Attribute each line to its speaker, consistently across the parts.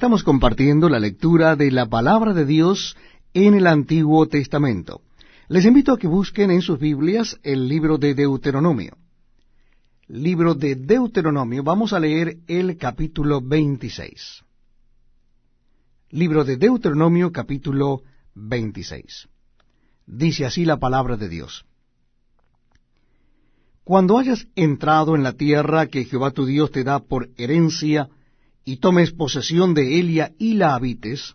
Speaker 1: Estamos compartiendo la lectura de la palabra de Dios en el Antiguo Testamento. Les invito a que busquen en sus Biblias el libro de Deuteronomio. Libro de Deuteronomio, vamos a leer el capítulo 26. Libro de Deuteronomio, capítulo 26. Dice así la palabra de Dios. Cuando hayas entrado en la tierra que Jehová tu Dios te da por herencia, y tomes posesión de Elia y la habites,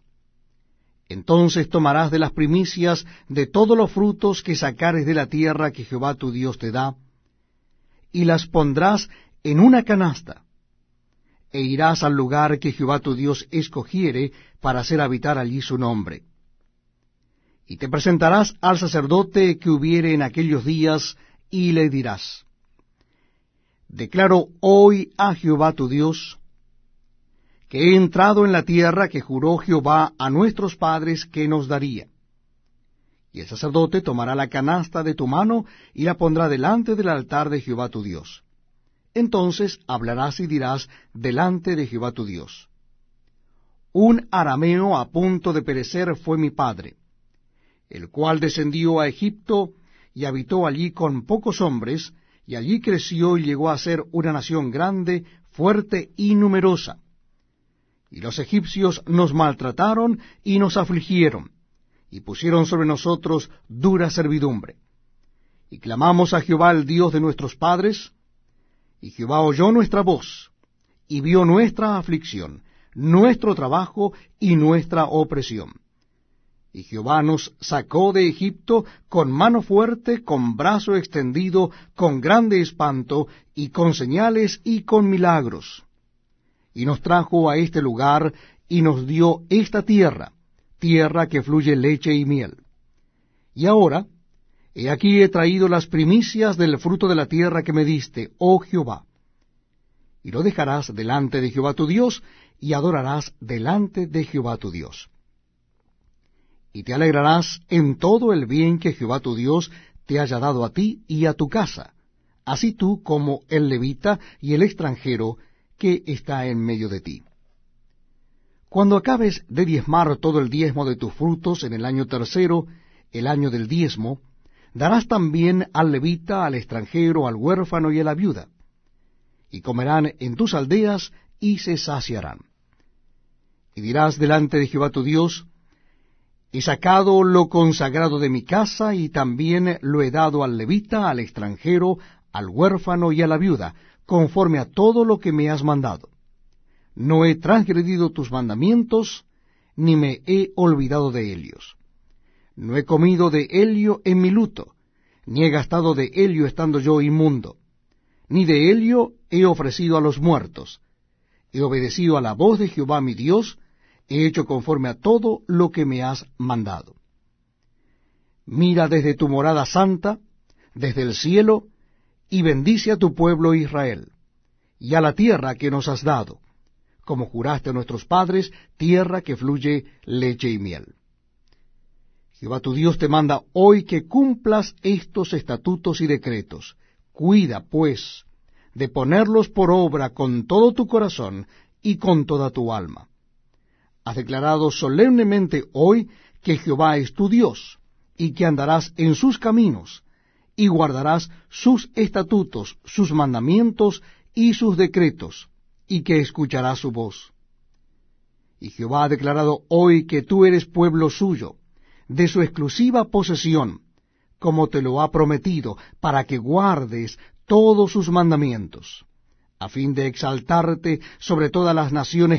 Speaker 1: entonces tomarás de las primicias de todos los frutos que sacares de la tierra que Jehová tu Dios te da, y las pondrás en una canasta, e irás al lugar que Jehová tu Dios escogiere para hacer habitar allí su nombre. Y te presentarás al sacerdote que hubiere en aquellos días, y le dirás, Declaro hoy a Jehová tu Dios, que he entrado en la tierra que juró Jehová a nuestros padres que nos daría. Y el sacerdote tomará la canasta de tu mano y la pondrá delante del altar de Jehová tu Dios. Entonces hablarás y dirás delante de Jehová tu Dios. Un arameo a punto de perecer fue mi padre, el cual descendió a Egipto y habitó allí con pocos hombres, y allí creció y llegó a ser una nación grande, fuerte y numerosa y los egipcios nos maltrataron y nos afligieron, y pusieron sobre nosotros dura servidumbre. Y clamamos a Jehová el Dios de nuestros padres, y Jehová oyó nuestra voz, y vio nuestra aflicción, nuestro trabajo y nuestra opresión. Y Jehová nos sacó de Egipto con mano fuerte, con brazo extendido, con grande espanto, y con señales y con milagros y nos trajo a este lugar y nos dio esta tierra, tierra que fluye leche y miel. Y ahora, he aquí he traído las primicias del fruto de la tierra que me diste, oh Jehová. Y lo dejarás delante de Jehová tu Dios, y adorarás delante de Jehová tu Dios. Y te alegrarás en todo el bien que Jehová tu Dios te haya dado a ti y a tu casa, así tú como el levita y el extranjero que está en medio de ti. Cuando acabes de diezmar todo el diezmo de tus frutos en el año tercero, el año del diezmo, darás también al levita, al extranjero, al huérfano y a la viuda, y comerán en tus aldeas y se saciarán. Y dirás delante de Jehová tu Dios, He sacado lo consagrado de mi casa y también lo he dado al levita, al extranjero, al huérfano y a la viuda, conforme a todo lo que me has mandado. No he transgredido tus mandamientos, ni me he olvidado de ellos. No he comido de helio en mi luto, ni he gastado de helio estando yo inmundo, ni de helio he ofrecido a los muertos. He obedecido a la voz de Jehová mi Dios, he hecho conforme a todo lo que me has mandado. Mira desde tu morada santa, desde el cielo, y bendice a tu pueblo Israel, y a la tierra que nos has dado, como juraste a nuestros padres, tierra que fluye leche y miel. Jehová tu Dios te manda hoy que cumplas estos estatutos y decretos. Cuida, pues, de ponerlos por obra con todo tu corazón y con toda tu alma. Has declarado solemnemente hoy que Jehová es tu Dios, y que andarás en sus caminos, y guardarás sus estatutos, sus mandamientos y sus decretos, y que escucharás su voz. Y Jehová ha declarado hoy que tú eres pueblo suyo, de su exclusiva posesión, como te lo ha prometido, para que guardes todos sus mandamientos, a fin de exaltarte sobre todas las naciones